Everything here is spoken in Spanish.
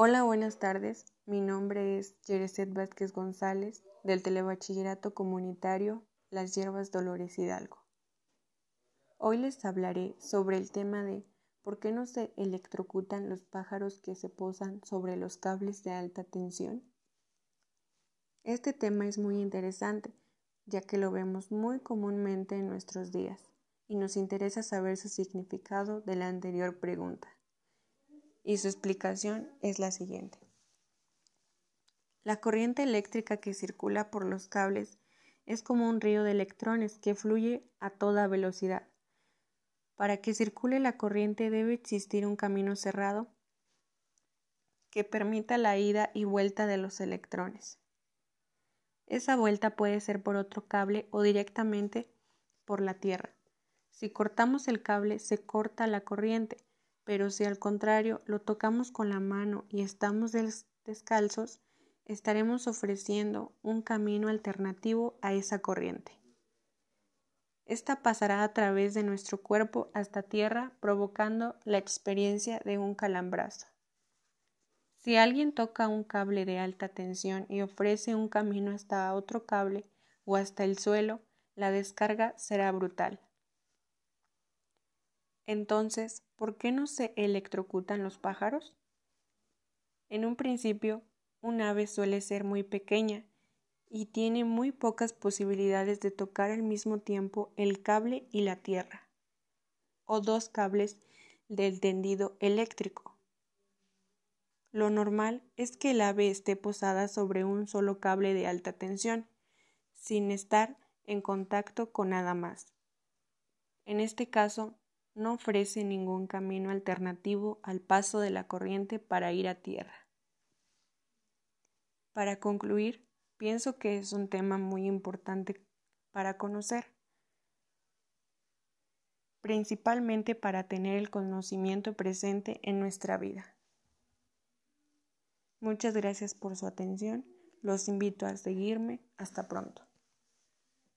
Hola, buenas tardes. Mi nombre es Yereset Vázquez González del Telebachillerato Comunitario Las Hierbas Dolores Hidalgo. Hoy les hablaré sobre el tema de por qué no se electrocutan los pájaros que se posan sobre los cables de alta tensión. Este tema es muy interesante, ya que lo vemos muy comúnmente en nuestros días y nos interesa saber su significado de la anterior pregunta y su explicación es la siguiente. La corriente eléctrica que circula por los cables es como un río de electrones que fluye a toda velocidad. Para que circule la corriente debe existir un camino cerrado que permita la ida y vuelta de los electrones. Esa vuelta puede ser por otro cable o directamente por la Tierra. Si cortamos el cable se corta la corriente pero si al contrario lo tocamos con la mano y estamos descalzos, estaremos ofreciendo un camino alternativo a esa corriente. Esta pasará a través de nuestro cuerpo hasta tierra, provocando la experiencia de un calambrazo. Si alguien toca un cable de alta tensión y ofrece un camino hasta otro cable o hasta el suelo, la descarga será brutal. Entonces, ¿por qué no se electrocutan los pájaros? En un principio, un ave suele ser muy pequeña y tiene muy pocas posibilidades de tocar al mismo tiempo el cable y la tierra, o dos cables del tendido eléctrico. Lo normal es que el ave esté posada sobre un solo cable de alta tensión, sin estar en contacto con nada más. En este caso, no ofrece ningún camino alternativo al paso de la corriente para ir a tierra. Para concluir, pienso que es un tema muy importante para conocer, principalmente para tener el conocimiento presente en nuestra vida. Muchas gracias por su atención. Los invito a seguirme. Hasta pronto.